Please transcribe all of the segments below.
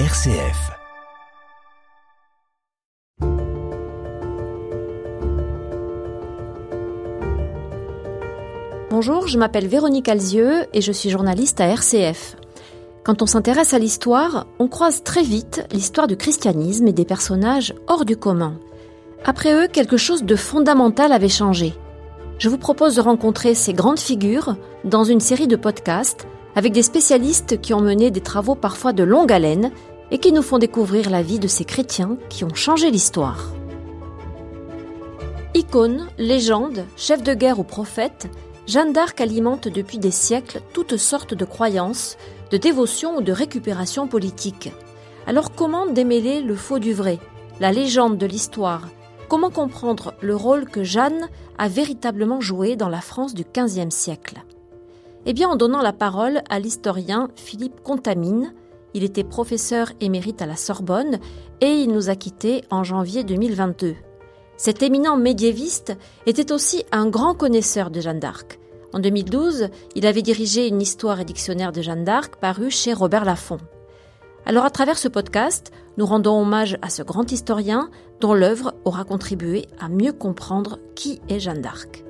RCF. Bonjour, je m'appelle Véronique Alzieux et je suis journaliste à RCF. Quand on s'intéresse à l'histoire, on croise très vite l'histoire du christianisme et des personnages hors du commun. Après eux, quelque chose de fondamental avait changé. Je vous propose de rencontrer ces grandes figures dans une série de podcasts avec des spécialistes qui ont mené des travaux parfois de longue haleine et qui nous font découvrir la vie de ces chrétiens qui ont changé l'histoire. Icône, légende, chef de guerre ou prophète, Jeanne d'Arc alimente depuis des siècles toutes sortes de croyances, de dévotions ou de récupération politique. Alors comment démêler le faux du vrai, la légende de l'histoire? Comment comprendre le rôle que Jeanne a véritablement joué dans la France du XVe siècle? Eh bien en donnant la parole à l'historien Philippe Contamine, il était professeur émérite à la Sorbonne et il nous a quittés en janvier 2022. Cet éminent médiéviste était aussi un grand connaisseur de Jeanne d'Arc. En 2012, il avait dirigé une histoire et dictionnaire de Jeanne d'Arc paru chez Robert Laffont. Alors à travers ce podcast, nous rendons hommage à ce grand historien dont l'œuvre aura contribué à mieux comprendre qui est Jeanne d'Arc.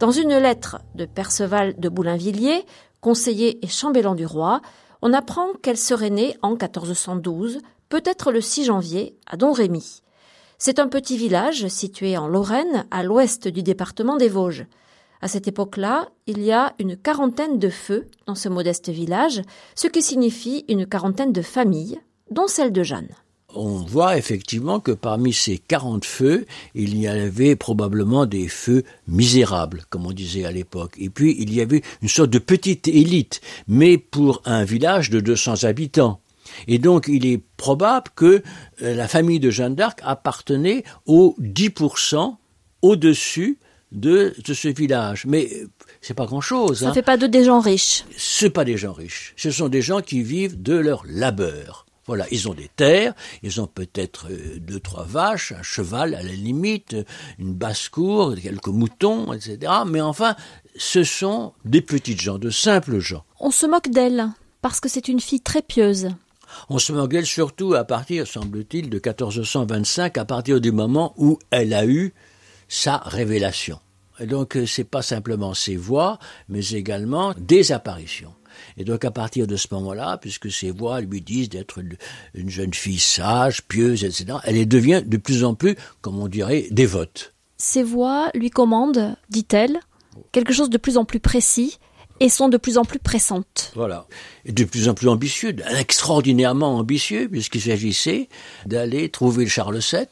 Dans une lettre de Perceval de Boulainvilliers, conseiller et chambellan du roi, on apprend qu'elle serait née en 1412, peut-être le 6 janvier, à Domrémy. C'est un petit village situé en Lorraine, à l'ouest du département des Vosges. À cette époque-là, il y a une quarantaine de feux dans ce modeste village, ce qui signifie une quarantaine de familles, dont celle de Jeanne on voit effectivement que parmi ces 40 feux, il y avait probablement des feux misérables, comme on disait à l'époque. Et puis, il y avait une sorte de petite élite, mais pour un village de 200 habitants. Et donc, il est probable que euh, la famille de Jeanne d'Arc appartenait aux 10% au-dessus de, de ce village. Mais euh, c'est pas grand chose. Ça hein. fait pas de des gens riches. C'est pas des gens riches. Ce sont des gens qui vivent de leur labeur. Voilà, ils ont des terres, ils ont peut-être euh, deux, trois vaches, un cheval à la limite, une basse-cour, quelques moutons, etc. Mais enfin, ce sont des petites gens, de simples gens. On se moque d'elle, parce que c'est une fille très pieuse. On se moque d'elle surtout à partir, semble-t-il, de 1425, à partir du moment où elle a eu sa révélation. Et donc, euh, c'est pas simplement ses voix, mais également des apparitions. Et donc à partir de ce moment-là, puisque ses voix lui disent d'être une, jeune fille sage, pieuse, etc., elle devient de plus en plus, comme on dirait, dévote. Ses voix lui commandent, dit-elle, quelque chose de plus en plus précis et sont de plus en plus pressantes. Voilà. Et de plus en plus ambitieux, extraordinairement ambitieux, puisqu'il s'agissait d'aller trouver Charles VII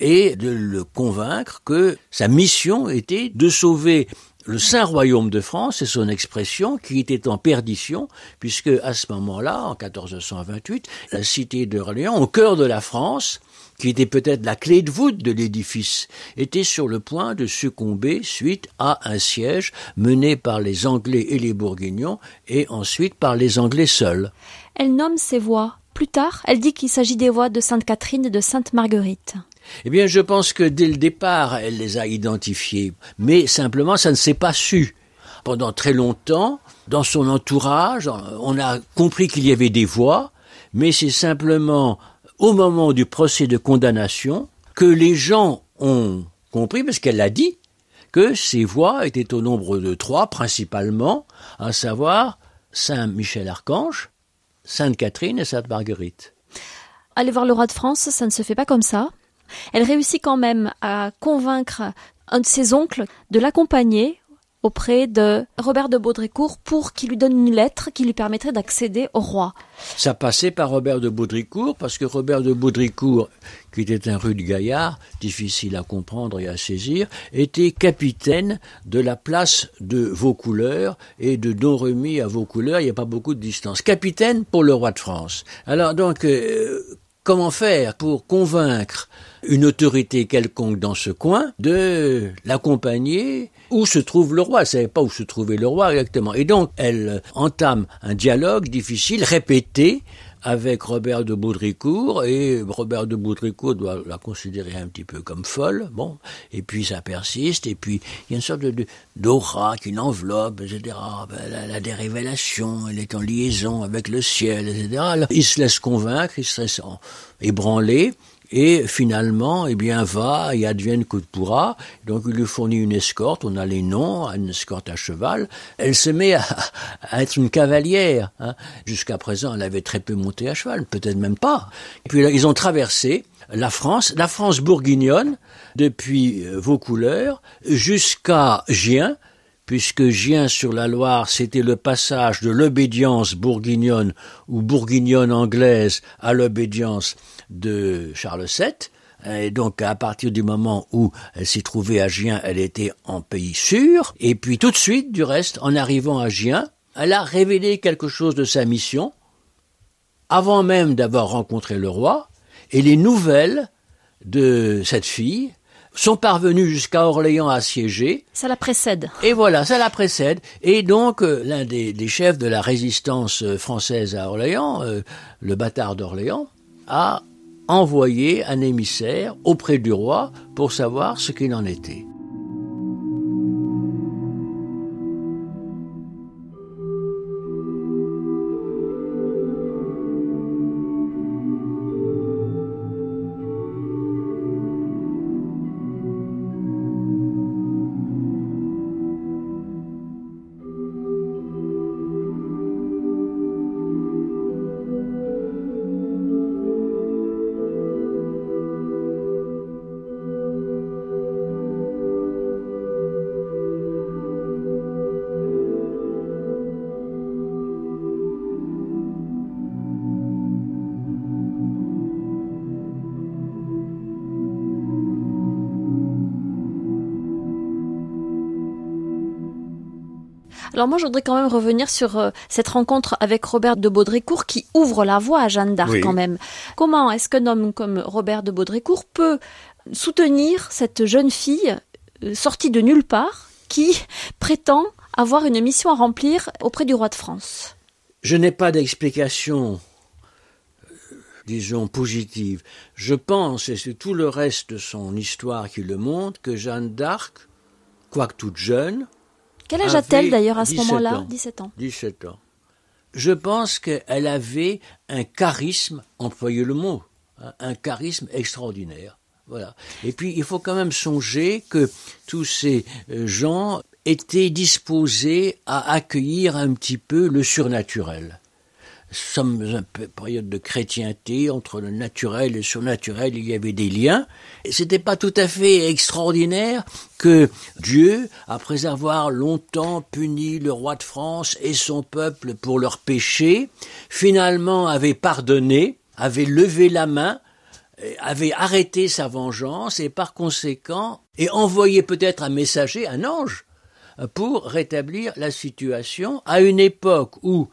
et de le convaincre que sa mission était de sauver le Saint Royaume de France, c'est son expression, qui était en perdition, puisque à ce moment-là, en 1428, la cité d'Orléans, au cœur de la France, qui était peut-être la clé de voûte de l'édifice, était sur le point de succomber suite à un siège mené par les Anglais et les Bourguignons, et ensuite par les Anglais seuls. Elle nomme ces voix. Plus tard, elle dit qu'il s'agit des voix de Sainte Catherine et de Sainte Marguerite. Eh bien, je pense que dès le départ, elle les a identifiés, mais simplement, ça ne s'est pas su. Pendant très longtemps, dans son entourage, on a compris qu'il y avait des voix, mais c'est simplement au moment du procès de condamnation que les gens ont compris, parce qu'elle l'a dit, que ces voix étaient au nombre de trois principalement, à savoir Saint Michel Archange, Sainte Catherine et Sainte Marguerite. Aller voir le roi de France, ça ne se fait pas comme ça. Elle réussit quand même à convaincre un de ses oncles de l'accompagner auprès de Robert de Baudricourt pour qu'il lui donne une lettre qui lui permettrait d'accéder au roi. Ça passait par Robert de Baudricourt parce que Robert de Baudricourt, qui était un rude gaillard, difficile à comprendre et à saisir, était capitaine de la place de Vaucouleurs et de Domremy à Vaucouleurs, il n'y a pas beaucoup de distance. Capitaine pour le roi de France. Alors donc, euh, comment faire pour convaincre une autorité quelconque dans ce coin de l'accompagner où se trouve le roi? Elle savait pas où se trouvait le roi exactement. Et donc, elle entame un dialogue difficile, répété, avec Robert de Baudricourt et Robert de Baudricourt doit la considérer un petit peu comme folle. Bon, et puis ça persiste et puis il y a une sorte de d'aura qui l'enveloppe, etc. Ben, elle a des révélations, elle est en liaison avec le ciel, etc. il se laisse convaincre, il se laisse ébranler et finalement, eh bien, va et advienne que pourra. Donc, il lui fournit une escorte. On a les noms, une escorte à cheval. Elle se met à, être une cavalière. Hein. Jusqu'à présent, elle avait très peu monté à cheval, peut-être même pas. Et puis, ils ont traversé la France, la France bourguignonne, depuis euh, Vaucouleurs jusqu'à Gien, puisque Gien sur la Loire, c'était le passage de l'obédience bourguignonne ou bourguignonne anglaise à l'obédience de Charles VII. Et donc, à partir du moment où elle s'est trouvée à Gien, elle était en pays sûr. Et puis, tout de suite, du reste, en arrivant à Gien, elle a révélé quelque chose de sa mission, avant même d'avoir rencontré le roi. Et les nouvelles de cette fille sont parvenus jusqu'à Orléans assiégé. Ça la précède. Et voilà, ça la précède. Et donc, euh, l'un des, chefs de la résistance euh, française à Orléans, euh, le bâtard d'Orléans, a envoyé un émissaire auprès du roi pour savoir ce qu'il en était. Alors moi, je voudrais quand même revenir sur euh, cette rencontre avec Robert de Baudricourt qui ouvre la voie à Jeanne d'Arc quand même. Comment est-ce qu'un homme comme Robert de Baudricourt peut soutenir cette jeune fille euh, sortie de nulle part qui prétend avoir une mission à remplir auprès du roi de France? Je n'ai pas d'explication euh, disons, positive. Je pense, et c'est tout le reste de son histoire qui le montre, que Jeanne d'Arc, quoique toute jeune, quel âge a-t-elle d'ailleurs à ce moment-là 17 ans. 17 ans. Je pense qu'elle avait un charisme, employez le mot, hein, un charisme extraordinaire. Voilà. Et puis, il faut quand même songer que tous ces euh, gens étaient disposés à accueillir un petit peu le surnaturel sommes une période de chrétienté entre le naturel et le surnaturel, il y avait des liens. Et c'était pas tout à fait extraordinaire que Dieu, après avoir longtemps puni le roi de France et son peuple pour leurs péchés, finalement avait pardonné, avait levé la main, avait arrêté sa vengeance et par conséquent et envoyé peut-être un messager, un ange, pour rétablir la situation à une époque où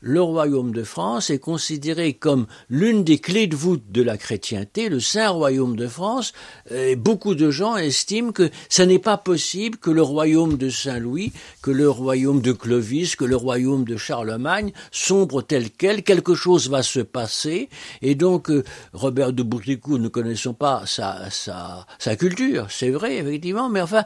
le royaume de France est considéré comme l'une des clés de voûte de la chrétienté, le Saint Royaume de France, et beaucoup de gens estiment que ce n'est pas possible que le royaume de Saint-Louis, que le royaume de Clovis, que le royaume de Charlemagne sombre tel quel, quelque chose va se passer, et donc euh, Robert de Bourticou, ne connaissons pas sa, sa culture, c'est vrai, effectivement, mais enfin,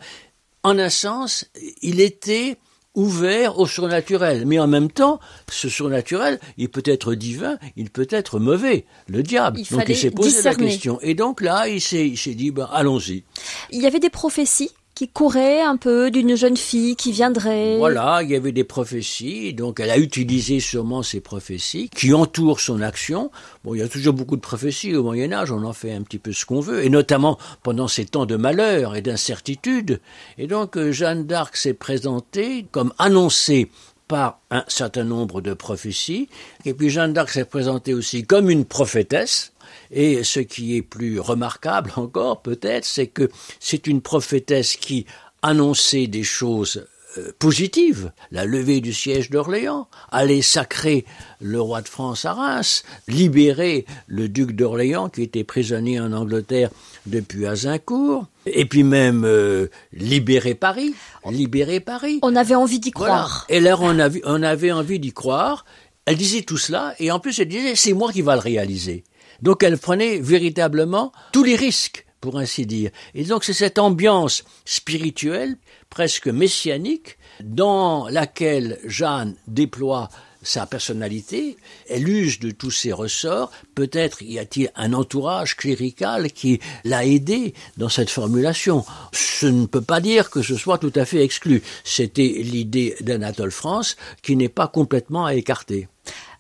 en un sens, il était ouvert au surnaturel. Mais en même temps, ce surnaturel, il peut être divin, il peut être mauvais, le diable. donc il s'est posé la question. Et donc là, il s'est dit, ben, allons-y. Il y avait des prophéties qui courait un peu d'une jeune fille qui viendrait. Voilà, il y avait des prophéties, donc elle a utilisé sûrement ces prophéties qui entourent son action. Bon, il y a toujours beaucoup de prophéties au Moyen Âge, on en fait un petit peu ce qu'on veut, et notamment pendant ces temps de malheur et d'incertitude. Et donc euh, Jeanne d'Arc s'est présentée comme annoncée par un certain nombre de prophéties, et puis Jeanne d'Arc s'est présentée aussi comme une prophétesse, et ce qui est plus remarquable encore, peut-être, c'est que c'est une prophétesse qui annonçait des choses euh, positives, la levée du siège d'Orléans, aller sacrer le roi de France à Reims, libérer le duc d'Orléans qui était prisonnier en Angleterre depuis Azincourt, et puis même euh, libérer Paris, libérer Paris. On avait envie d'y croire. Et là, on, on avait envie d'y croire, Elle disait tout cela, et en plus elle disait c'est moi qui va le réaliser. Donc elle prenait véritablement tous les risques, pour ainsi dire. Et donc c'est cette ambiance spirituelle, presque messianique, dans laquelle Jeanne déploie sa personnalité, elle use de tous ses ressorts. Peut-être y a-t-il un entourage clérical qui l'a aidé dans cette formulation. Ce ne peut pas dire que ce soit tout à fait exclu. C'était l'idée d'Anatole France qui n'est pas complètement à écarter.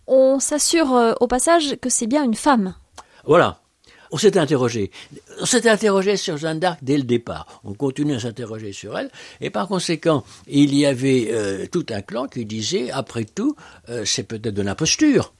On s'assure euh, au passage que c'est bien une femme. Voilà on s'est interrogé. On s'est interrogé sur Jeanne d'Arc dès le départ. On continue à s'interroger sur elle. Et par conséquent, il y avait euh, tout un clan qui disait, après tout, euh, c'est peut-être de l'imposture.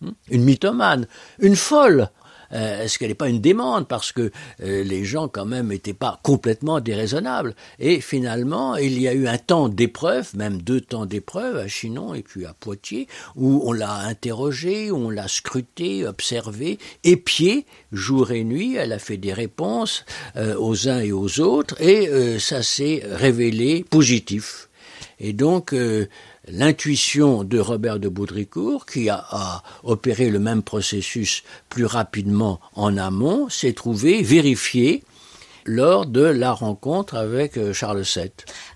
Hmm, une mythomane, une folle. Euh, est-ce qu'elle n'est pas une démente parce que euh, les gens quand même n'étaient pas complètement déraisonnables? Et finalement, il y a eu un temps d'épreuve, même deux temps d'épreuve à Chinon et puis à Poitiers, où on l'a interrogée, où on l'a scrutée, observée, épiée jour et nuit. Elle a fait des réponses euh, aux uns et aux autres et ça s'est révélé positif. Et donc, l'intuition de Robert de Baudricourt, qui a, opéré le même processus plus rapidement en amont, s'est trouvée vérifiée lors de la rencontre avec euh, Charles VII.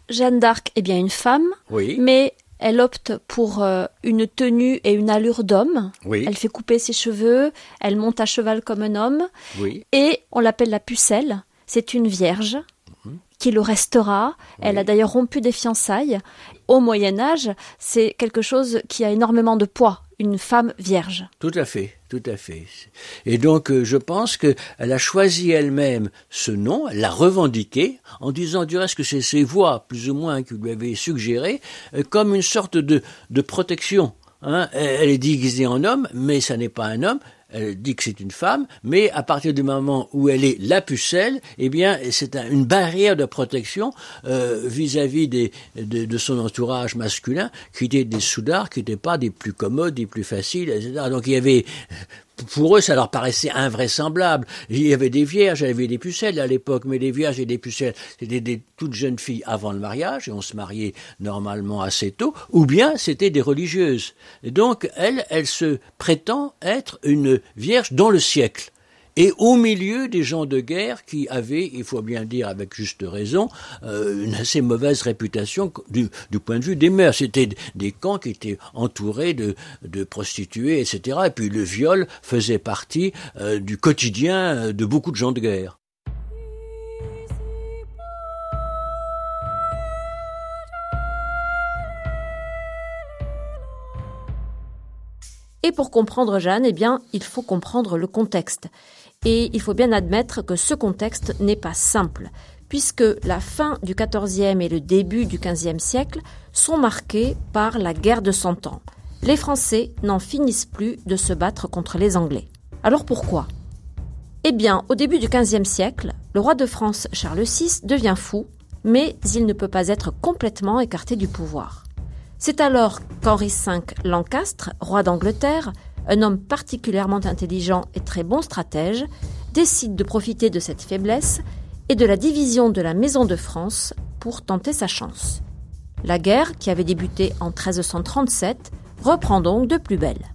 Jeanne d'Arc est bien une femme, oui. mais elle opte pour euh, une tenue et une allure d'homme. Oui. Elle fait couper ses cheveux, elle monte à cheval comme un homme, oui. et on l'appelle la pucelle. C'est une vierge qui le restera. Elle a d'ailleurs rompu des fiançailles. Au Moyen Âge, c'est quelque chose qui a énormément de poids, une femme vierge. Tout à fait, tout à fait. Et donc, euh, je pense qu'elle a choisi elle-même ce nom, elle l'a revendiqué, en disant du reste que c'est ses voix, plus ou moins, qui lui avaient suggéré, euh, comme une sorte de, de protection. Hein. Elle est déguisée en homme, mais ça n'est pas un homme, elle dit que c'est une femme, mais à partir du moment où elle est la pucelle, eh bien, c'est une barrière de protection euh, vis-à-vis des, de, son entourage masculin, qui étaient des soudards, qui n'étaient pas des plus commodes, des plus faciles, etc. Donc il y avait pour eux, ça leur paraissait invraisemblable. Il y avait des vierges, il y avait des pucelles à l'époque, mais des vierges et des pucelles, c'était des toutes jeunes filles avant le mariage, et on se mariait normalement assez tôt, ou bien c'était des religieuses. Donc, elle, elle se prétend être une vierge dans le siècle et au milieu des gens de guerre qui avaient, il faut bien dire avec juste raison, euh, une assez mauvaise réputation du, point de vue des mœurs. C'était des camps qui étaient entourés de, prostituées, etc. Et puis le viol faisait partie euh, du quotidien de beaucoup de gens de guerre. Et pour comprendre Jeanne, eh bien, il faut comprendre le contexte. Et il faut bien admettre que ce contexte n'est pas simple, puisque la fin du XIVe et le début du XVe siècle sont marqués par la guerre de Cent Ans. Les Français n'en finissent plus de se battre contre les Anglais. Alors pourquoi? Eh bien, au début du XVe siècle, le roi de France Charles VI devient fou, mais il ne peut pas être complètement écarté du pouvoir. C'est alors qu'Henri V Lancastre, roi d'Angleterre, un homme particulièrement intelligent et très bon stratège, décide de profiter de cette faiblesse et de la division de la Maison de France pour tenter sa chance. La guerre, qui avait débuté en 1337, reprend donc de plus belle.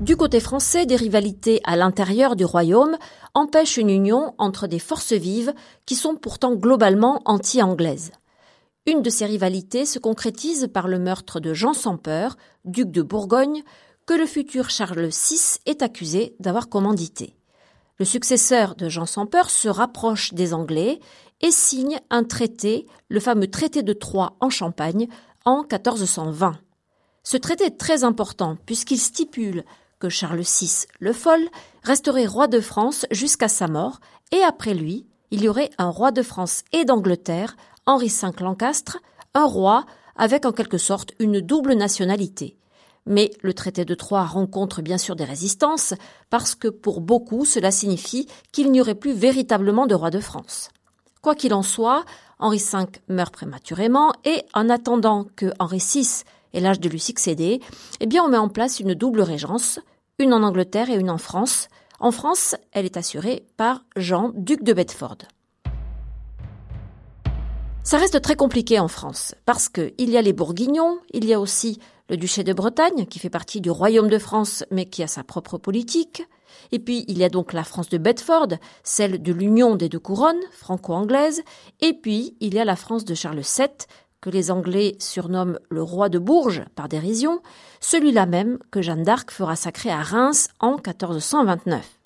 Du côté français, des rivalités à l'intérieur du royaume empêchent une union entre des forces vives qui sont pourtant globalement anti-anglaises. Une de ces rivalités se concrétise par le meurtre de Jean sans peur, duc de Bourgogne, que le futur Charles VI est accusé d'avoir commandité. Le successeur de Jean sans peur se rapproche des Anglais et signe un traité, le fameux traité de Troyes en Champagne, en 1420. Ce traité est très important puisqu'il stipule que Charles VI, le Fol, resterait roi de France jusqu'à sa mort et après lui, il y aurait un roi de France et d'Angleterre Henri V Lancastre, un roi avec en quelque sorte une double nationalité. Mais le traité de Troyes rencontre bien sûr des résistances, parce que pour beaucoup cela signifie qu'il n'y aurait plus véritablement de roi de France. Quoi qu'il en soit, Henri V meurt prématurément et en attendant que Henri VI ait l'âge de lui succéder, eh bien on met en place une double régence, une en Angleterre et une en France. En France, elle est assurée par Jean, duc de Bedford. Ça reste très compliqué en France, parce qu'il y a les Bourguignons, il y a aussi le duché de Bretagne, qui fait partie du royaume de France, mais qui a sa propre politique, et puis il y a donc la France de Bedford, celle de l'union des deux couronnes, franco-anglaise, et puis il y a la France de Charles VII, que les Anglais surnomment le roi de Bourges par dérision, celui-là même que Jeanne d'Arc fera sacrer à Reims en 1429.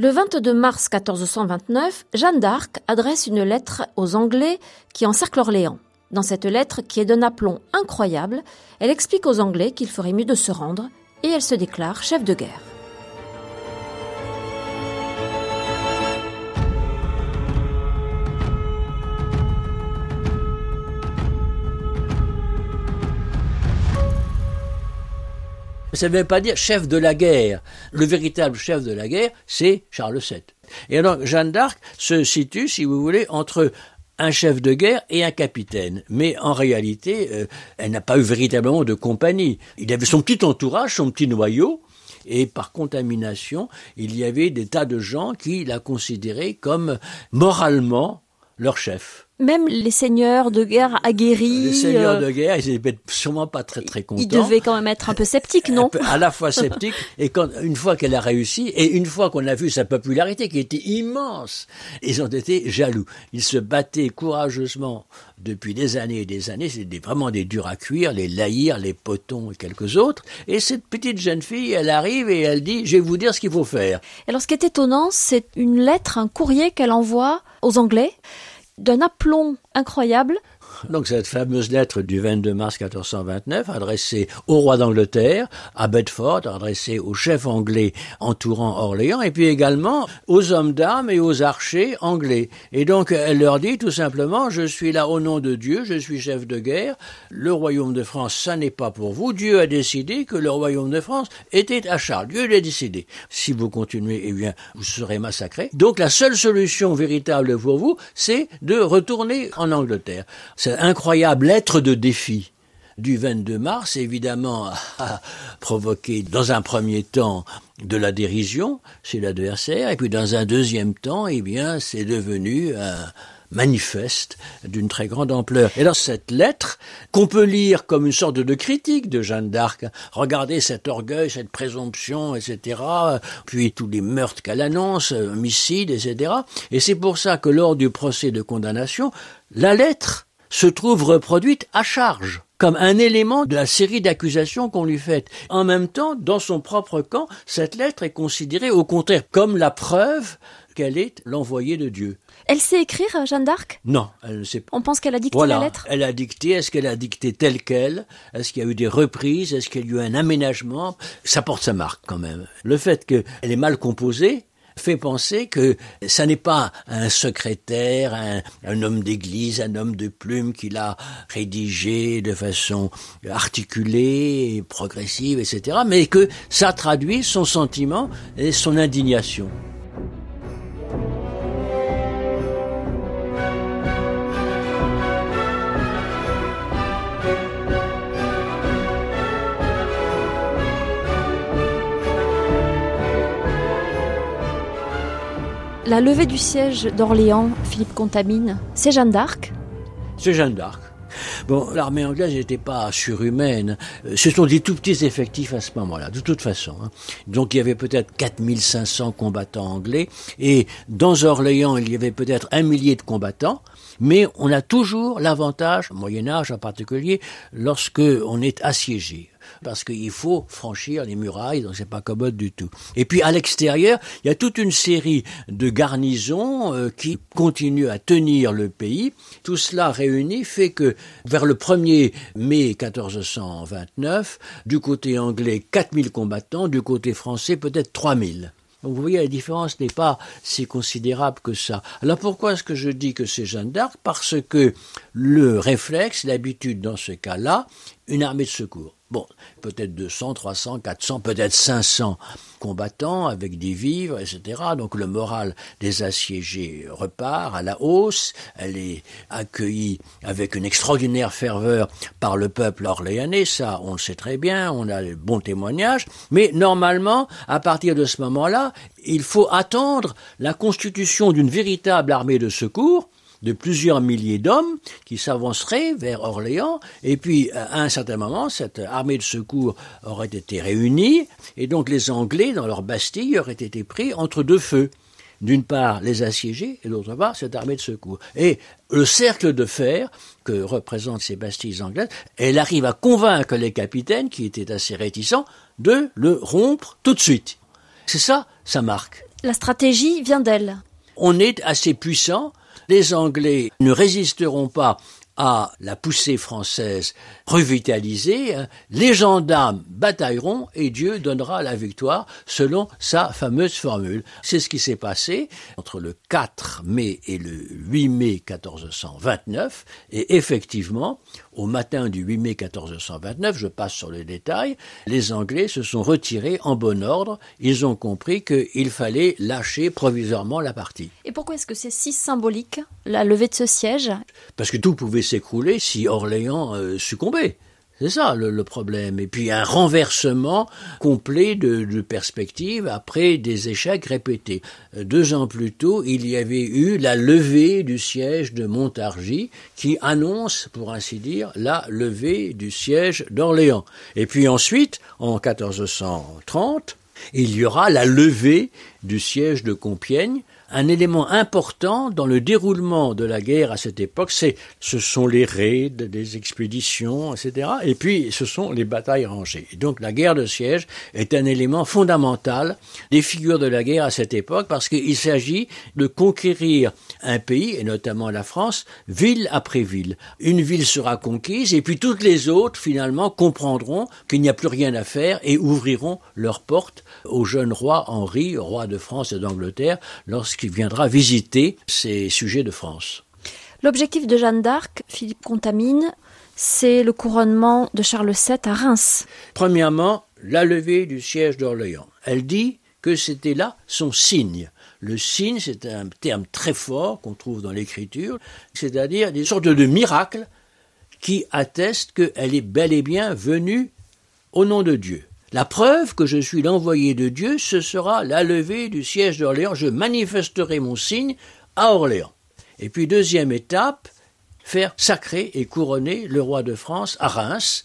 Le 22 mars 1429, Jeanne d'Arc adresse une lettre aux Anglais qui encerclent Orléans. Dans cette lettre, qui est d'un aplomb incroyable, elle explique aux Anglais qu'il ferait mieux de se rendre et elle se déclare chef de guerre. Ça ne veut pas dire chef de la guerre. Le véritable chef de la guerre, c'est Charles VII. Et alors, Jeanne d'Arc se situe, si vous voulez, entre un chef de guerre et un capitaine. Mais en réalité, euh, elle n'a pas eu véritablement de compagnie. Il avait son petit entourage, son petit noyau, et par contamination, il y avait des tas de gens qui la considéraient comme moralement leur chef. Même les seigneurs de guerre aguerris. Les seigneurs euh, de guerre, ils n'étaient sûrement pas très très contents. Ils devaient quand même être un peu sceptiques, non À la fois sceptiques, et quand, une fois qu'elle a réussi, et une fois qu'on a vu sa popularité qui était immense, ils ont été jaloux. Ils se battaient courageusement depuis des années et des années. C'était vraiment des durs à cuire, les laïrs, les potons et quelques autres. Et cette petite jeune fille, elle arrive et elle dit, je vais vous dire ce qu'il faut faire. Alors ce qui est étonnant, c'est une lettre, un courrier qu'elle envoie aux Anglais d'un aplomb incroyable donc cette fameuse lettre du 22 mars 1429 adressée au roi d'Angleterre, à Bedford, adressée aux chefs anglais entourant Orléans, et puis également aux hommes d'armes et aux archers anglais. Et donc elle leur dit tout simplement, je suis là au nom de Dieu, je suis chef de guerre, le royaume de France, ça n'est pas pour vous, Dieu a décidé que le royaume de France était à Charles, Dieu l'a décidé. Si vous continuez, eh bien, vous serez massacrés. Donc la seule solution véritable pour vous, c'est de retourner en Angleterre incroyable lettre de défi du 22 mars, évidemment, a provoqué dans un premier temps de la dérision chez l'adversaire, et puis dans un deuxième temps, eh bien, c'est devenu un, manifeste d'une très grande ampleur. Et alors cette lettre, qu'on peut lire comme une sorte de critique de Jeanne d'Arc, regardez cet orgueil, cette présomption, etc., puis tous les meurtres qu'elle annonce, homicides, etc. Et c'est pour ça que lors du procès de condamnation, la lettre se trouve reproduite à charge comme un élément de la série d'accusations qu'on lui fait. En même temps, dans son propre camp, cette lettre est considérée au contraire comme la preuve qu'elle est l'envoyée de Dieu. Elle sait écrire, Jeanne d'Arc? Non, elle ne sait pas. On pense qu'elle a dicté la lettre? Elle a dicté, est-ce qu'elle a dicté telle qu'elle? Est-ce qu'il y a eu des reprises? Est-ce qu'il y a eu un aménagement? Ça porte sa marque quand même. Le fait qu'elle est mal composée, fait penser que ça n'est pas un secrétaire, un, homme d'église, un homme de plume qui l'a rédigé de façon articulée, progressive, etc., mais que ça traduit son sentiment et son indignation. La levée du siège d'Orléans, Philippe Contamine, c'est Jeanne d'Arc C'est Jeanne d'Arc. Bon, l'armée anglaise n'était pas surhumaine. Euh, ce sont des tout petits effectifs à ce moment-là, de toute façon. Hein. Donc il y avait peut-être 4500 combattants anglais, et dans Orléans, il y avait peut-être un millier de combattants, mais on a toujours l'avantage, Moyen Âge en particulier, lorsque on est assiégé parce qu'il faut franchir les murailles, donc c'est pas commode du tout. Et puis à l'extérieur, il y a toute une série de garnisons euh, qui continuent à tenir le pays. Tout cela réuni fait que vers le 1er mai 1429, du côté anglais 4000 combattants, du côté français peut-être 3000. Donc vous voyez, la différence n'est pas si considérable que ça. Alors pourquoi est-ce que je dis que c'est Jeanne d'Arc? Parce que le réflexe, l'habitude dans ce cas-là, une armée de secours. Bon, peut-être 200, 300, 400, peut-être 500 combattants avec des vivres, etc. Donc le moral des assiégés repart à la hausse. Elle est accueillie avec une extraordinaire ferveur par le peuple orléanais. Ça, on le sait très bien. On a de bons témoignages. Mais normalement, à partir de ce moment-là, il faut attendre la constitution d'une véritable armée de secours de plusieurs milliers d'hommes qui s'avanceraient vers Orléans. Et puis, à un certain moment, cette armée de secours aurait été réunie. Et donc, les Anglais, dans leur Bastille, auraient été pris entre deux feux d'une part les assiégés et d'autre part cette armée de secours. Et le cercle de fer que représentent ces bastilles anglaises, elle arrive à convaincre les capitaines, qui étaient assez réticents, de le rompre tout de suite. C'est ça, ça marque. La stratégie vient d'elle. On est assez puissant. Les Anglais ne résisteront pas à la poussée française revitalisée, hein, les gendarmes batailleront et Dieu donnera la victoire selon sa fameuse formule. C'est ce qui s'est passé entre le 4 mai et le 8 mai 1429 et effectivement, au matin du 8 mai 1429, je passe sur les détails, les Anglais se sont retirés en bon ordre, ils ont compris qu'il fallait lâcher provisoirement la partie. Et pourquoi est-ce que c'est si symbolique, la levée de ce siège? Parce que tout pouvait s'écrouler si Orléans euh, succombait. C'est ça le, problème. Et puis un renversement complet de, de perspective après des échecs répétés. Deux ans plus tôt, il y avait eu la levée du siège de Montargis qui annonce, pour ainsi dire, la levée du siège d'Orléans. Et puis ensuite, en 1430, il y aura la levée du siège de Compiègne un élément important dans le déroulement de la guerre à cette époque, c'est ce sont les raids, des expéditions, etc. Et puis ce sont les batailles rangées. Donc la guerre de siège est un élément fondamental des figures de la guerre à cette époque parce qu'il s'agit de conquérir un pays, et notamment la France, ville après ville. Une ville sera conquise et puis toutes les autres finalement comprendront qu'il n'y a plus rien à faire et ouvriront leurs portes au jeune roi Henri, roi de France et d'Angleterre, viendra visiter ces sujets de France. L'objectif de Jeanne d'Arc, Philippe Contamine, c'est le couronnement de Charles VII à Reims. Premièrement, la levée du siège d'Orléans. Elle dit que c'était là son signe. Le signe, c'est un terme très fort qu'on trouve dans l'écriture, c'est-à-dire des sortes de miracles qui attestent qu'elle est bel et bien venue au nom de Dieu. La preuve que je suis l'envoyé de Dieu, ce sera la levée du siège d'Orléans. Je manifesterai mon signe à Orléans. Et puis deuxième étape, faire sacrer et couronner le roi de France à Reims,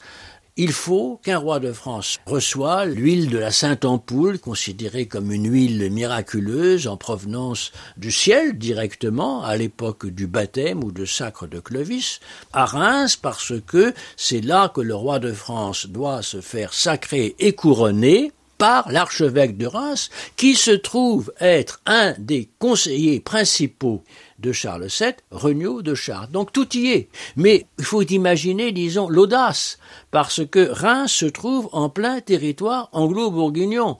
il faut qu'un roi de France reçoive l'huile de la Sainte Ampoule, considérée comme une huile miraculeuse en provenance du ciel directement à l'époque du baptême ou de sacre de Clovis, à Reims parce que c'est là que le roi de France doit se faire sacrer et couronner par l'archevêque de Reims, qui se trouve être un des conseillers principaux de Charles VII, Regnault de Chartres. Donc tout y est. Mais il faut imaginer, disons, l'audace, parce que Reims se trouve en plein territoire anglo-bourguignon.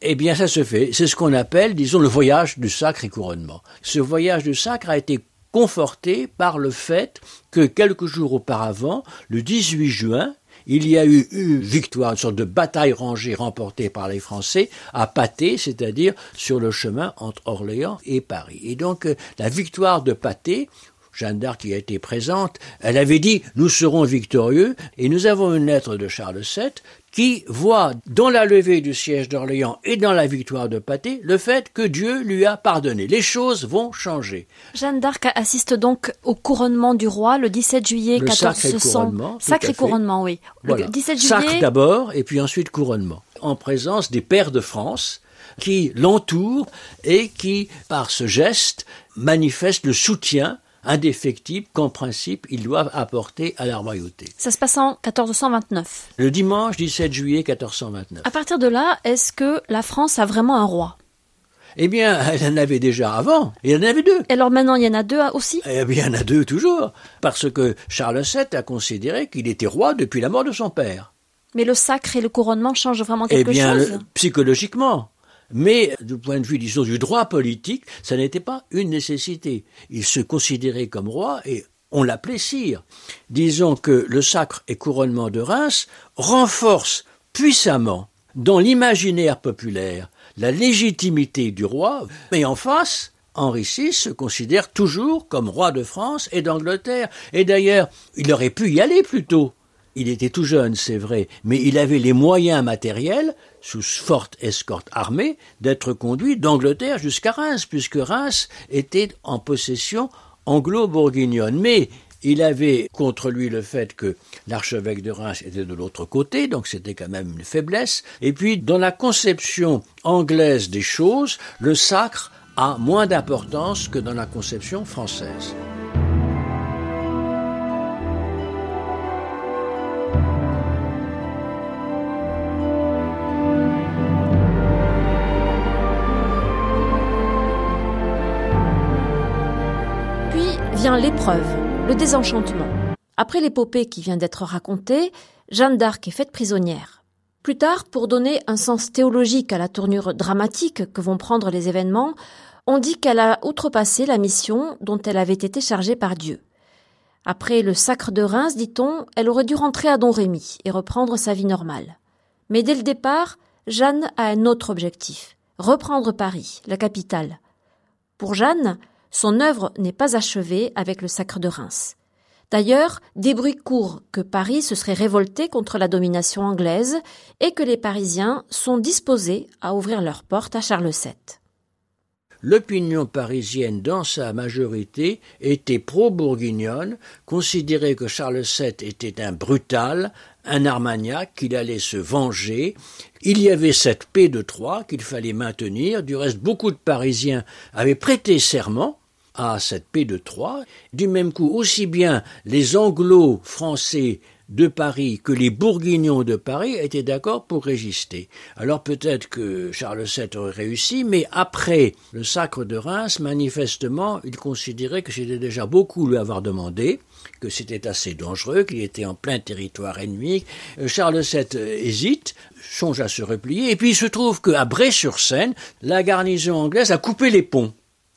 Eh bien, ça se fait. C'est ce qu'on appelle, disons, le voyage du sacre et couronnement. Ce voyage du sacre a été conforté par le fait que quelques jours auparavant, le 18 juin, il y a eu victoire, une sorte de bataille rangée remportée par les Français à Pâté, c'est-à-dire sur le chemin entre Orléans et Paris. Et donc euh, la victoire de Pâté, Jeanne d'Arc qui a été présente, elle avait dit nous serons victorieux et nous avons une lettre de Charles VII qui voit dans la levée du siège d'Orléans et dans la victoire de Pâté le fait que Dieu lui a pardonné. Les choses vont changer. Jeanne d'Arc assiste donc au couronnement du roi le 17 juillet le 1400. Sacré couronnement, oui. Le 17 juillet. Sacre d'abord et puis ensuite couronnement. En présence des pères de France qui l'entourent et qui, par ce geste, manifestent le soutien indéfectible qu'en principe ils doivent apporter à la royauté. Ça se passe en 1429. Le dimanche 17 juillet 1429. À partir de là, est-ce que la France a vraiment un roi? Eh bien, elle en avait déjà avant. Il y en avait deux. Et alors maintenant, il y en a deux aussi? Eh bien, il y en a deux toujours. Parce que Charles VII a considéré qu'il était roi depuis la mort de son père. Mais le sacre et le couronnement changent vraiment quelque eh bien, chose? Psychologiquement. Mais du point de vue, disons, du droit politique, ça n'était pas une nécessité. Il se considérait comme roi et on l'appelait sire. Disons que le sacre et couronnement de Reims renforce puissamment dans l'imaginaire populaire la légitimité du roi, mais en face, Henri VI se considère toujours comme roi de France et d'Angleterre. Et d'ailleurs, il aurait pu y aller plus tôt. Il était tout jeune, c'est vrai, mais il avait les moyens matériels, sous forte escorte armée, d'être conduit d'Angleterre jusqu'à Reims, puisque Reims était en possession anglo-bourguignonne. Mais il avait contre lui le fait que l'archevêque de Reims était de l'autre côté, donc c'était quand même une faiblesse. Et puis, dans la conception anglaise des choses, le sacre a moins d'importance que dans la conception française. Vient l'épreuve, le désenchantement. Après l'épopée qui vient d'être racontée, Jeanne d'Arc est faite prisonnière. Plus tard, pour donner un sens théologique à la tournure dramatique que vont prendre les événements, on dit qu'elle a outrepassé la mission dont elle avait été chargée par Dieu. Après le sacre de Reims, dit-on, elle aurait dû rentrer à Don Rémy et reprendre sa vie normale. Mais dès le départ, Jeanne a un autre objectif reprendre Paris, la capitale. Pour Jeanne, son œuvre n'est pas achevée avec le sacre de Reims. D'ailleurs, des bruits courent que Paris se serait révolté contre la domination anglaise et que les Parisiens sont disposés à ouvrir leurs portes à Charles VII. L'opinion parisienne, dans sa majorité, était pro-bourguignonne, considérait que Charles VII était un brutal, un Armagnac, qu'il allait se venger. Il y avait cette paix de Troyes qu'il fallait maintenir. Du reste, beaucoup de Parisiens avaient prêté serment à cette paix de Troyes. Du même coup, aussi bien les anglo-français de Paris que les bourguignons de Paris étaient d'accord pour résister. Alors peut-être que Charles VII aurait réussi, mais après le sacre de Reims, manifestement, il considérait que c'était déjà beaucoup lui avoir demandé, que c'était assez dangereux, qu'il était en plein territoire ennemi. Euh, Charles VII hésite, songe à se replier, et puis il se trouve qu'à Bray-sur-Seine, la garnison anglaise a coupé les ponts.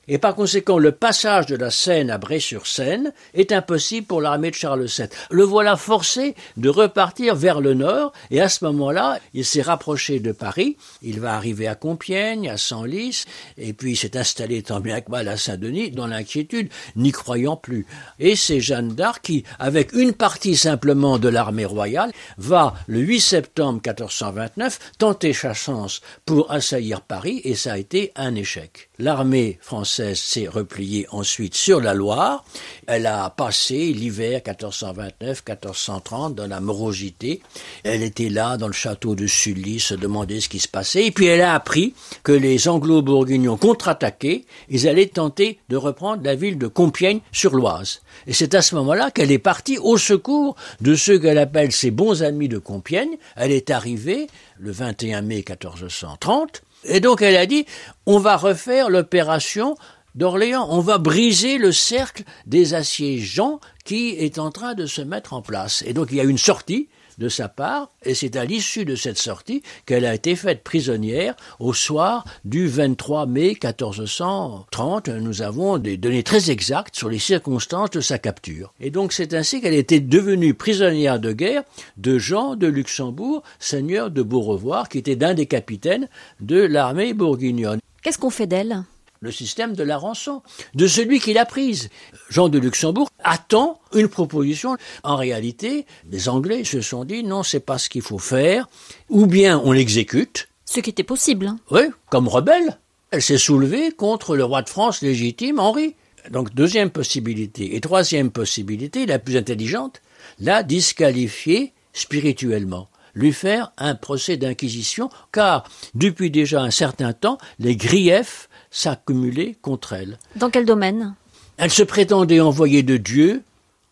Et par conséquent, le passage de la Seine à Bray-sur-Seine est impossible pour l'armée de Charles VII. Le voilà forcé de repartir vers le nord, et à ce moment-là, il s'est rapproché de Paris. Il va arriver à Compiègne, à Senlis, et puis il s'est installé tant bien que mal à Saint-Denis, dans l'inquiétude, n'y croyant plus. Et c'est Jeanne d'Arc qui, avec une partie simplement de l'armée royale, va, le 8 septembre 1429, tenter sa chance pour assaillir Paris, et ça a été un échec. L'armée française s'est repliée ensuite sur la Loire. Elle a passé l'hiver 1429-1430 dans la morosité. Elle était là dans le château de Sully, se demander ce qui se passait. Et puis elle a appris que les Anglo-Bourguignons contre-attaqués, ils allaient tenter de reprendre la ville de Compiègne sur l'Oise. Et c'est à ce moment-là qu'elle est partie au secours de ceux qu'elle appelle ses bons amis de Compiègne. Elle est arrivée le 21 mai 1430 et donc elle a dit, on va refaire l'opération d'Orléans, on va briser le cercle des assiégeants qui est en train de se mettre en place. Et donc il y a une sortie de sa part, et c'est à l'issue de cette sortie qu'elle a été faite prisonnière au soir du 23 mai 1430. Nous avons des données très exactes sur les circonstances de sa capture. Et donc c'est ainsi qu'elle était devenue prisonnière de guerre de Jean de Luxembourg, seigneur de Beaurevoir, qui était d'un des capitaines de l'armée bourguignonne. Qu'est-ce qu'on fait d'elle? Le système de la rançon, de celui qui l'a prise. Jean de Luxembourg attend une proposition. En réalité, les Anglais se sont dit non, c'est pas ce qu'il faut faire, ou bien on l'exécute. Ce qui était possible. Hein. Oui, comme rebelle. Elle s'est soulevée contre le roi de France légitime, Henri. Donc deuxième possibilité. Et troisième possibilité, la plus intelligente, la disqualifier spirituellement lui faire un procès d'inquisition, car depuis déjà un certain temps, les griefs s'accumuler contre elle. Dans quel domaine? Elle se prétendait envoyée de Dieu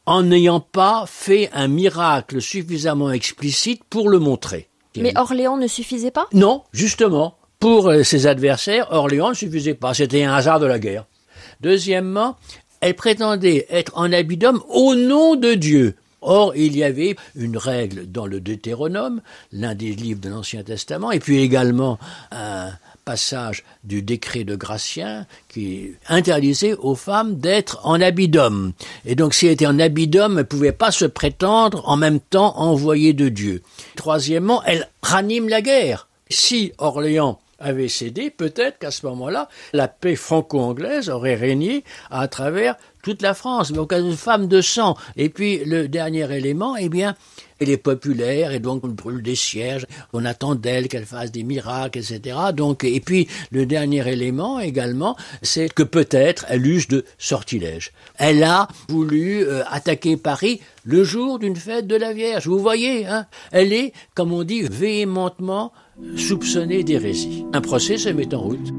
en n'ayant pas fait un miracle suffisamment explicite pour le montrer. Mais Orléans ne suffisait pas? Non, justement. Pour euh, ses adversaires, Orléans ne suffisait pas. C'était un hasard de la guerre. Deuxièmement, elle prétendait être en habit d'homme au nom de Dieu. Or, il y avait une règle dans le Deutéronome, l'un des livres de l'Ancien Testament, et puis également un, passage du décret de Gratien qui interdisait aux femmes d'être en habit d'homme. Et donc, si elle était en habit d'homme, elle ne pouvait pas se prétendre en même temps envoyée de Dieu. Troisièmement, elle ranime la guerre. Si Orléans avait cédé, peut-être qu'à ce moment-là, la paix franco-anglaise aurait régné à travers toute la France. Mais au cas d'une femme de sang. Et puis, le dernier élément, eh bien, Elle est populaire et donc on brûle des cierges, on attend d'elle qu'elle fasse des miracles, etc. Donc, et puis le dernier élément également, c'est que peut-être elle use de sortilèges. Elle a voulu euh, attaquer Paris le jour d'une fête de la Vierge. Vous voyez, hein elle est, comme on dit, véhémentement soupçonnée d'hérésie. Un procès se met en route.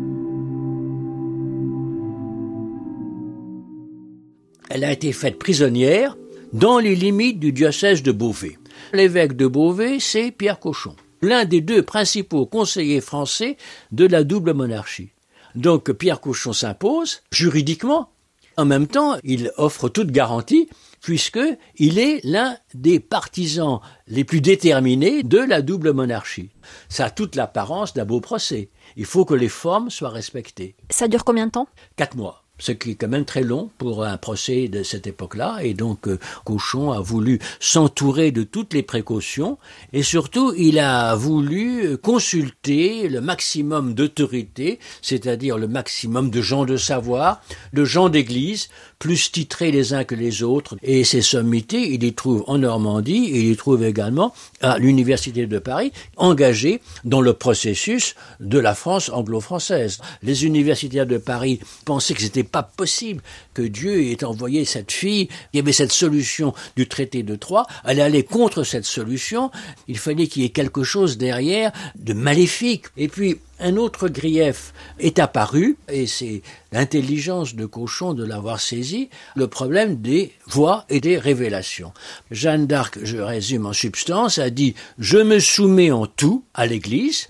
Elle a été faite prisonnière dans les limites du diocèse de Beauvais. L'évêque de Beauvais, c'est Pierre Cochon, l'un des deux principaux conseillers français de la double monarchie. Donc Pierre Cochon s'impose juridiquement. En même temps, il offre toute garantie puisque il est l'un des partisans les plus déterminés de la double monarchie. Ça a toute l'apparence d'un beau procès. Il faut que les formes soient respectées. Ça dure combien de temps? Quatre mois ce qui est quand même très long pour un procès de cette époque-là. Et donc, euh, Cochon a voulu s'entourer de toutes les précautions et surtout, il a voulu consulter le maximum d'autorités, c'est-à-dire le maximum de gens de savoir, de gens d'église, plus titrés les uns que les autres. Et ces sommités, il les trouve en Normandie il les trouve également à l'Université de Paris, engagés dans le processus de la France anglo-française. Les universitaires de Paris pensaient que c'était pas possible que Dieu ait envoyé cette fille. Il y avait cette solution du traité de Troyes. Elle allait contre cette solution. Il fallait qu'il y ait quelque chose derrière de maléfique. Et puis, un autre grief est apparu, et c'est l'intelligence de Cochon de l'avoir saisi, le problème des voix et des révélations. Jeanne d'Arc, je résume en substance, a dit Je me soumets en tout à l'Église,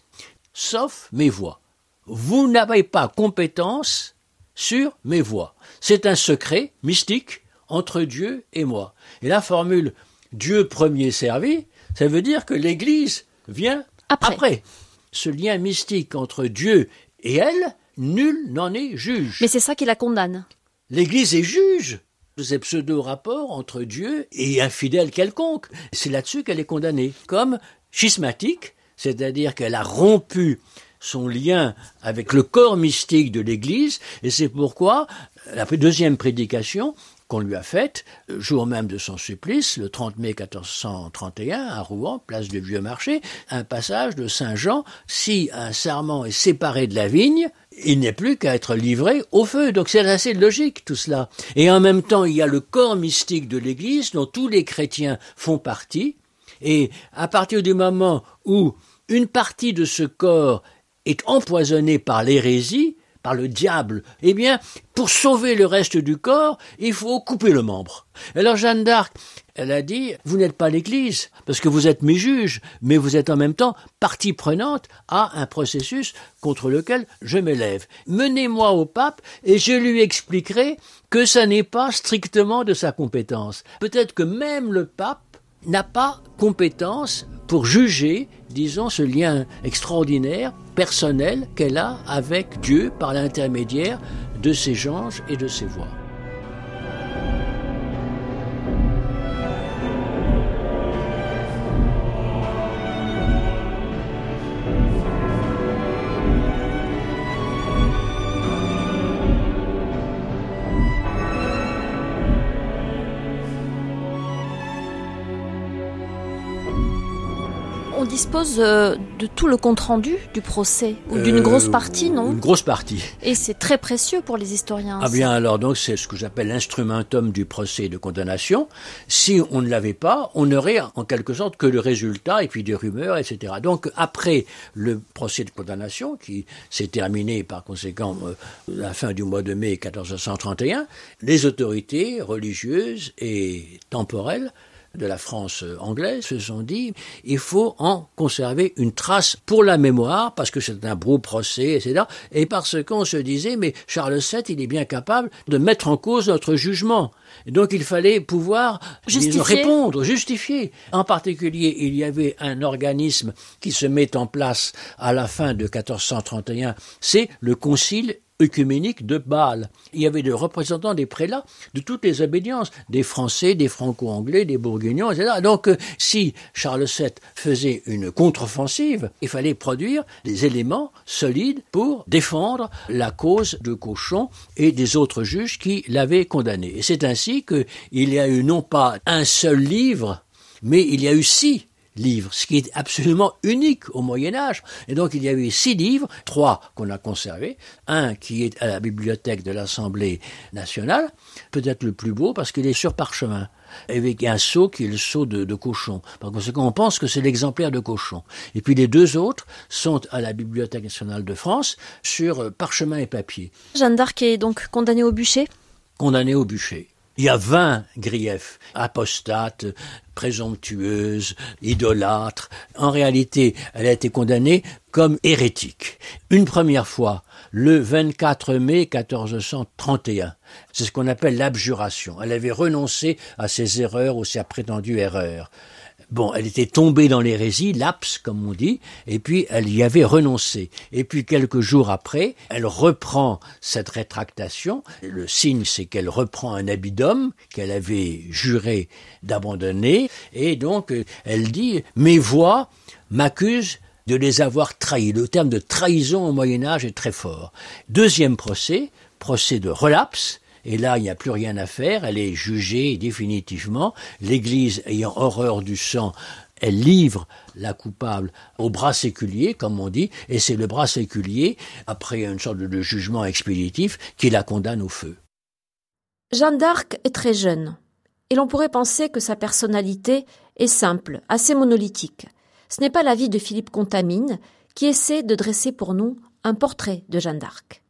sauf mes voix. Vous n'avez pas compétence sur mes voix. C'est un secret mystique entre Dieu et moi. Et la formule Dieu premier servi, ça veut dire que l'Église vient après ce lien mystique entre Dieu et elle, nul n'en est juge. Mais c'est ça qui la condamne. L'Église est juge de ces pseudo-rapports entre Dieu et un fidèle quelconque. C'est là-dessus qu'elle est condamnée, comme schismatique, c'est-à-dire qu'elle a rompu son lien avec le corps mystique de l'Église, et c'est pourquoi la deuxième prédication qu'on lui a faite, jour même de son supplice, le 30 mai 1431, à Rouen, place du Vieux Marché, un passage de Saint Jean, si un serment est séparé de la vigne, il n'est plus qu'à être livré au feu. Donc c'est assez logique tout cela. Et en même temps, il y a le corps mystique de l'Église dont tous les chrétiens font partie. Et à partir du moment où une partie de ce corps est empoisonnée par l'hérésie, par le diable, eh bien, pour sauver le reste du corps, il faut couper le membre. Alors Jeanne d'Arc, elle a dit, vous n'êtes pas l'Église, parce que vous êtes mes juges, mais vous êtes en même temps partie prenante à un processus contre lequel je m'élève. Menez-moi au pape et je lui expliquerai que ça n'est pas strictement de sa compétence. Peut-être que même le pape n'a pas compétence pour juger, disons, ce lien extraordinaire, personnel qu'elle a avec Dieu par l'intermédiaire de ses anges et de ses voix. Dispose euh, de tout le compte-rendu du procès, ou d'une euh, grosse partie, non? Une grosse partie. Et c'est très précieux pour les historiens. Ah bien alors, donc c'est ce que j'appelle l'instrumentum du procès de condamnation. Si on ne l'avait pas, on n'aurait en quelque sorte que le résultat, et puis des rumeurs, etc. Donc après le procès de condamnation, qui s'est terminé par conséquent euh, la fin du mois de mai 1431, les autorités religieuses et temporelles de la France anglaise se sont dit il faut en conserver une trace pour la mémoire parce que c'est un beau procès, etc. Et parce qu'on se disait mais Charles VII il est bien capable de mettre en cause notre jugement. Et donc il fallait pouvoir répondre, justifier. En particulier, il y avait un organisme qui se met en place à la fin de 1431, c'est le Concile œcuménique de Bâle. Il y avait des représentants des prélats de toutes les obédiences, des Français, des Franco-Anglais, des Bourguignons, etc. Donc, euh, si Charles VII faisait une contre-offensive, il fallait produire des éléments solides pour défendre la cause de Cochon et des autres juges qui l'avaient condamné. Et c'est ainsi qu'il y a eu non pas un seul livre, mais il y a eu six livres, ce qui est absolument unique au Moyen Âge. Et donc il y a eu six livres, trois qu'on a conservés, un qui est à la bibliothèque de l'Assemblée nationale, peut-être le plus beau parce qu'il est sur parchemin avec un sceau qui est le sceau de, de cochon. Par conséquent, on pense que c'est l'exemplaire de cochon. Et puis les deux autres sont à la Bibliothèque nationale de France sur euh, parchemin et papier. Jeanne d'Arc est donc condamnée au bûcher? Condamnée au bûcher. Il y a vingt griefs, apostates, présomptueuses, idolâtres. En réalité, elle a été condamnée comme hérétique. Une première fois, le 24 mai 1431. C'est ce qu'on appelle l'abjuration. Elle avait renoncé à ses erreurs ou ses prétendues erreurs. Bon, elle était tombée dans l'hérésie, lapse, comme on dit, et puis elle y avait renoncé. Et puis quelques jours après, elle reprend cette rétractation. Le signe, c'est qu'elle reprend un habit d'homme qu'elle avait juré d'abandonner, et donc elle dit, mes voix m'accusent de les avoir trahis. Le terme de trahison au Moyen Âge est très fort. Deuxième procès, procès de relapse, et là, il n'y a plus rien à faire, elle est jugée définitivement. L'Église ayant horreur du sang, elle livre la coupable au bras séculier, comme on dit, et c'est le bras séculier, après une sorte de jugement expéditif, qui la condamne au feu. Jeanne d'Arc est très jeune, et l'on pourrait penser que sa personnalité est simple, assez monolithique. Ce n'est pas l'avis de Philippe Contamine, qui essaie de dresser pour nous un portrait de Jeanne d'Arc.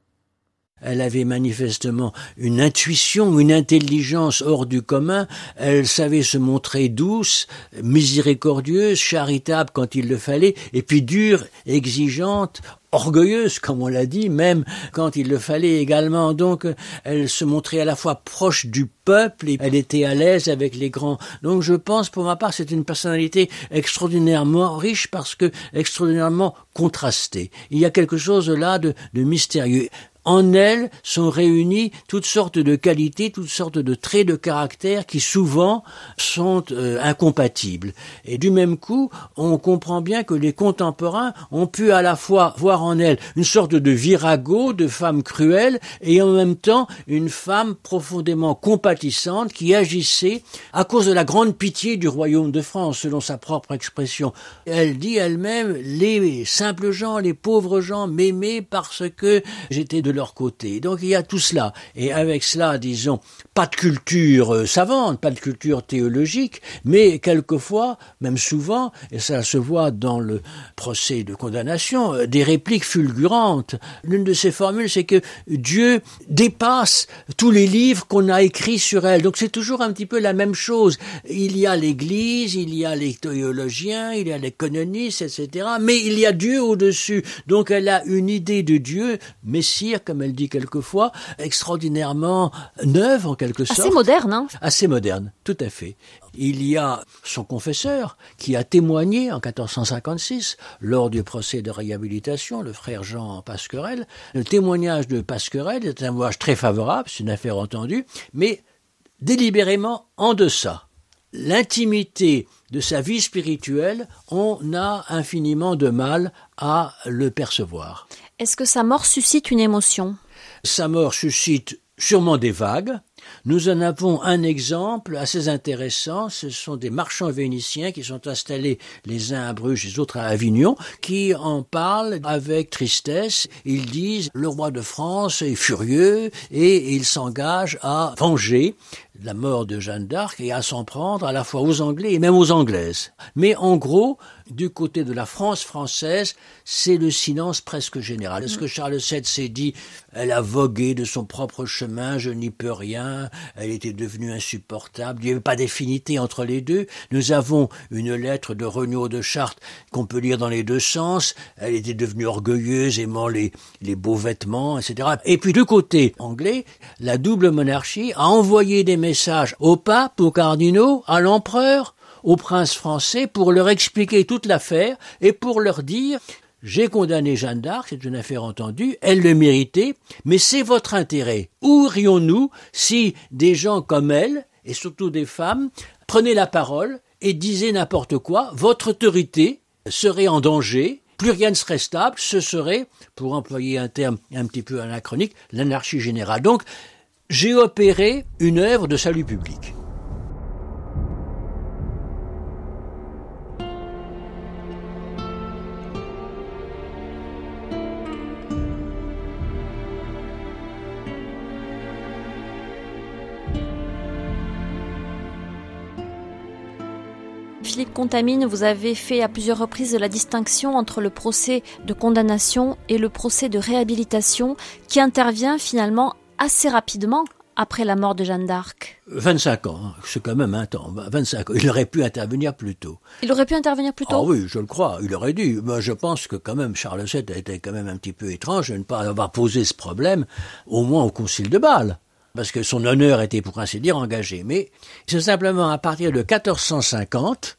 Elle avait manifestement une intuition, une intelligence hors du commun. Elle savait se montrer douce, miséricordieuse, charitable quand il le fallait, et puis dure, exigeante, orgueilleuse, comme on l'a dit, même quand il le fallait également. Donc, elle se montrait à la fois proche du peuple et elle était à l'aise avec les grands. Donc, je pense, pour ma part, c'est une personnalité extraordinairement riche parce que extraordinairement contrastée. Il y a quelque chose là de, de mystérieux en elle sont réunis toutes sortes de qualités, toutes sortes de traits de caractère qui souvent sont euh, incompatibles. Et du même coup, on comprend bien que les contemporains ont pu à la fois voir en elle une sorte de virago, de femme cruelle, et en même temps une femme profondément compatissante qui agissait à cause de la grande pitié du royaume de France, selon sa propre expression. Elle dit elle-même, les simples gens, les pauvres gens m'aimaient parce que j'étais de leur côté. Donc il y a tout cela. Et avec cela, disons, pas de culture euh, savante, pas de culture théologique, mais quelquefois, même souvent, et ça se voit dans le procès de condamnation, euh, des répliques fulgurantes. L'une de ces formules, c'est que Dieu dépasse tous les livres qu'on a écrits sur elle. Donc c'est toujours un petit peu la même chose. Il y a l'Église, il y a les théologiens, il y a les canonistes, etc. Mais il y a Dieu au-dessus. Donc elle a une idée de Dieu, Messire, comme elle dit quelquefois, extraordinairement neuve en quelque sorte. Assez moderne, hein Assez moderne, tout à fait. Il y a son confesseur qui a témoigné en 1456 lors du procès de réhabilitation, le frère Jean Pasquerel. Le témoignage de Pasquerel est un témoignage très favorable, c'est une affaire entendue, mais délibérément en deçà. L'intimité de sa vie spirituelle, on a infiniment de mal à le percevoir. Est-ce que sa mort suscite une émotion? Sa mort suscite sûrement des vagues. Nous en avons un exemple assez intéressant. Ce sont des marchands vénitiens qui sont installés les uns à Bruges, les autres à Avignon, qui en parlent avec tristesse. Ils disent le roi de France est furieux et il s'engage à venger la mort de Jeanne d'Arc et à s'en prendre à la fois aux Anglais et même aux Anglaises. Mais en gros, du côté de la France française, c'est le silence presque général. Est-ce que Charles VII s'est dit, elle a vogué de son propre chemin, je n'y peux rien, elle était devenue insupportable, il n'y avait pas d'affinité entre les deux. Nous avons une lettre de Regnault de Chartres qu'on peut lire dans les deux sens, elle était devenue orgueilleuse, aimant les, les beaux vêtements, etc. Et puis du côté anglais, la double monarchie a envoyé des messages au pape, aux cardinaux, à l'empereur, aux princes français pour leur expliquer toute l'affaire et pour leur dire j'ai condamné Jeanne d'Arc, c'est une affaire entendue, elle le méritait, mais c'est votre intérêt. Où irions-nous si des gens comme elle, et surtout des femmes, prenaient la parole et disaient n'importe quoi, votre autorité serait en danger, plus rien ne serait stable, ce serait, pour employer un terme un petit peu anachronique, l'anarchie générale. Donc, j'ai opéré une œuvre de salut public. Philippe Contamine, vous avez fait à plusieurs reprises la distinction entre le procès de condamnation et le procès de réhabilitation qui intervient finalement assez rapidement après la mort de Jeanne d'Arc 25 ans, hein. c'est quand même un temps. 25 ans. Il aurait pu intervenir plus tôt. Il aurait pu intervenir plus tôt? Ah oui, je le crois, il aurait dû. Moi, je pense que quand même Charles VII a été quand même un petit peu étrange de ne pas avoir posé ce problème, au moins au Concile de Bâle parce que son honneur était pour ainsi dire engagé. Mais c'est simplement à partir de 1450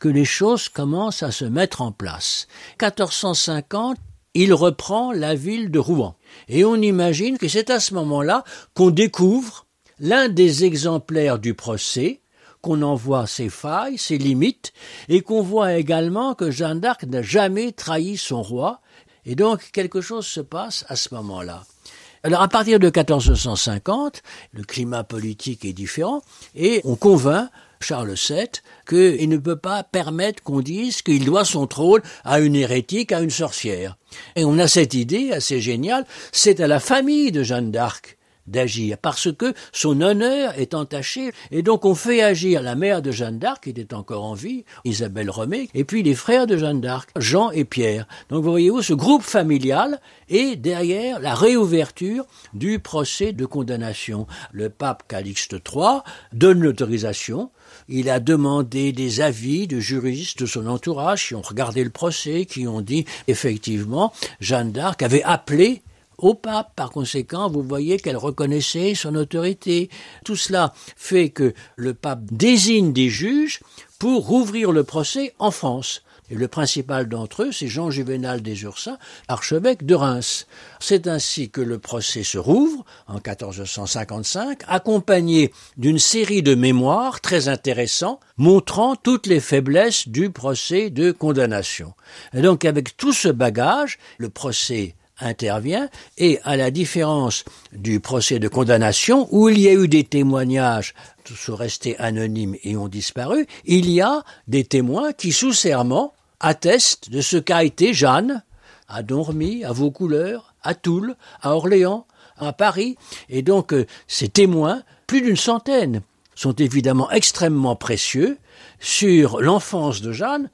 que les choses commencent à se mettre en place. 1450, il reprend la ville de Rouen. Et on imagine que c'est à ce moment-là qu'on découvre l'un des exemplaires du procès, qu'on en voit ses failles, ses limites, et qu'on voit également que Jeanne d'Arc n'a jamais trahi son roi, et donc quelque chose se passe à ce moment-là. Alors à partir de 1450, le climat politique est différent, et on convainc Charles VII qu'il ne peut pas permettre qu'on dise qu'il doit son trône à une hérétique, à une sorcière. Et on a cette idée assez géniale, c'est à la famille de Jeanne d'Arc d'agir, parce que son honneur est entaché, et donc on fait agir la mère de Jeanne d'Arc, qui était encore en vie, Isabelle Romé, et puis les frères de Jeanne d'Arc, Jean et Pierre. Donc vous voyez-vous, ce groupe familial est derrière la réouverture du procès de condamnation. Le pape Calixte III donne l'autorisation, il a demandé des avis de juristes de son entourage qui ont regardé le procès, qui ont dit effectivement Jeanne d'Arc avait appelé au pape. Par conséquent, vous voyez qu'elle reconnaissait son autorité. Tout cela fait que le pape désigne des juges pour rouvrir le procès en France. Et le principal d'entre eux, c'est Jean Juvénal des Ursins, archevêque de Reims. C'est ainsi que le procès se rouvre en 1455, accompagné d'une série de mémoires très intéressants, montrant toutes les faiblesses du procès de condamnation. Et donc avec tout ce bagage, le procès intervient et à la différence du procès de condamnation où il y a eu des témoignages sont restés anonymes et ont disparu, il y a des témoins qui sous serment attestent de ce qu'a été Jeanne à Domremy, à Vaucouleurs, à Toul, à Orléans, à Paris et donc euh, ces témoins, plus d'une centaine, sont évidemment extrêmement précieux sur l'enfance de Jeanne,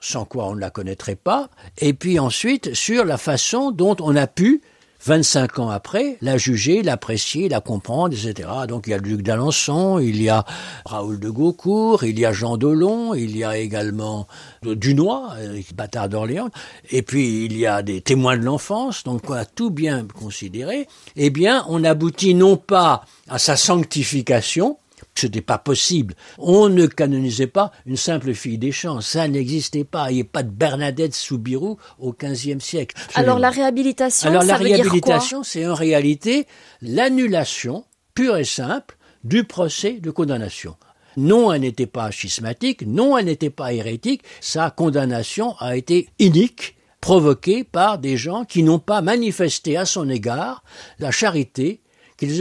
sans quoi on ne la connaîtrait pas, et puis ensuite sur la façon dont on a pu, 25 ans après, la juger, l'apprécier, la comprendre, etc. Donc il y a le duc d'Alençon, il y a Raoul de Gaucourt, il y a Jean Dolon, il y a également Dunois, bâtard d'Orléans, et puis il y a des témoins de l'enfance, donc on a tout bien considéré, eh bien on aboutit non pas à sa sanctification, ce n'était pas possible. On ne canonisait pas une simple fille des champs. Ça n'existait pas. Il n'y a pas de Bernadette Soubirou au XVe siècle. Alors la réhabilitation, Alors la réhabilitation, c'est en réalité l'annulation pure et simple du procès de condamnation. Non, elle n'était pas schismatique, non, elle n'était pas hérétique, sa condamnation a été unique, provoquée par des gens qui n'ont pas manifesté à son égard la charité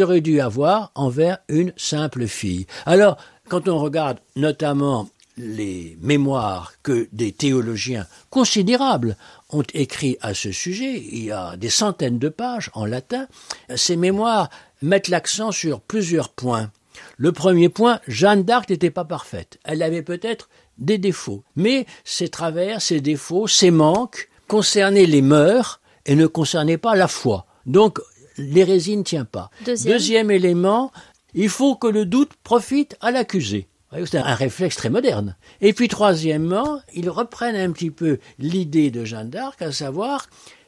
auraient dû avoir envers une simple fille. Alors, quand on regarde notamment les mémoires que des théologiens considérables ont écrits à ce sujet, il y a des centaines de pages en latin, ces mémoires mettent l'accent sur plusieurs points. Le premier point, Jeanne d'Arc n'était pas parfaite. Elle avait peut-être des défauts, mais ses travers, ses défauts, ses manques concernaient les mœurs et ne concernaient pas la foi. Donc l'hérésie ne tient pas. Deuxième. élément, il faut que le doute profite à l'accusé. C'est un réflexe très moderne. Et puis troisièmement, ils reprennent un petit peu l'idée de Jeanne d'Arc, à savoir,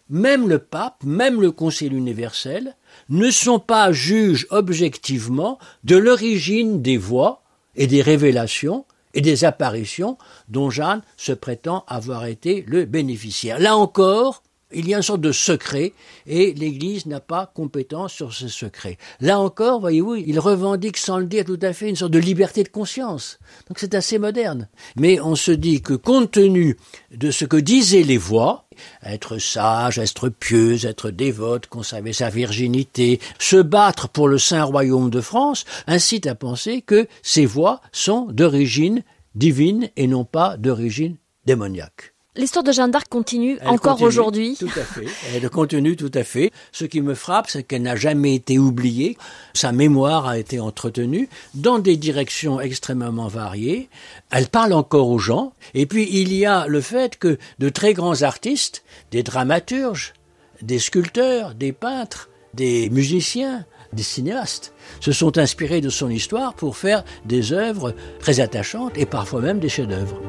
même le pape, même le Conseil universel, ne sont pas juges objectivement de l'origine des voix et des révélations et des apparitions dont Jeanne se prétend avoir été le bénéficiaire. Là encore, il y a une sorte de secret et l'Église n'a pas compétence sur ce secret. Là encore, voyez-vous, il revendique sans le dire tout à fait une sorte de liberté de conscience. Donc c'est assez moderne. Mais on se dit que compte tenu de ce que disaient les voix, être sage, être pieuse, être dévote, conserver sa virginité, se battre pour le saint royaume de France, incite à penser que ces voix sont d'origine divine et non pas d'origine démoniaque. L'histoire de Jeanne d'Arc continue encore aujourd'hui. Tout à fait. Elle continue tout à fait. Ce qui me frappe, c'est qu'elle n'a jamais été oubliée. Sa mémoire a été entretenue dans des directions extrêmement variées. Elle parle encore aux gens. Et puis, il y a le fait que de très grands artistes, des dramaturges, des sculpteurs, des peintres, des musiciens, des cinéastes se sont inspirés de son histoire pour faire des œuvres très attachantes et parfois même des chefs-d'œuvre.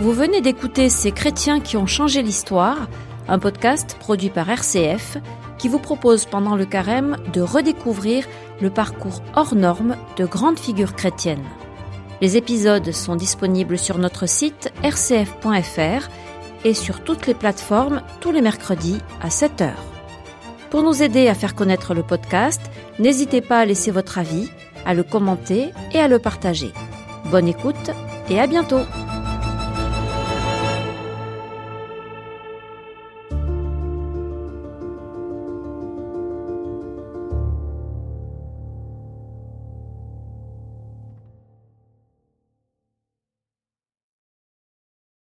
Vous venez d'écouter Ces chrétiens qui ont changé l'histoire, un podcast produit par RCF qui vous propose pendant le carême de redécouvrir le parcours hors norme de grandes figures chrétiennes. Les épisodes sont disponibles sur notre site rcf.fr et sur toutes les plateformes tous les mercredis à 7h. Pour nous aider à faire connaître le podcast, n'hésitez pas à laisser votre avis, à le commenter et à le partager. Bonne écoute et à bientôt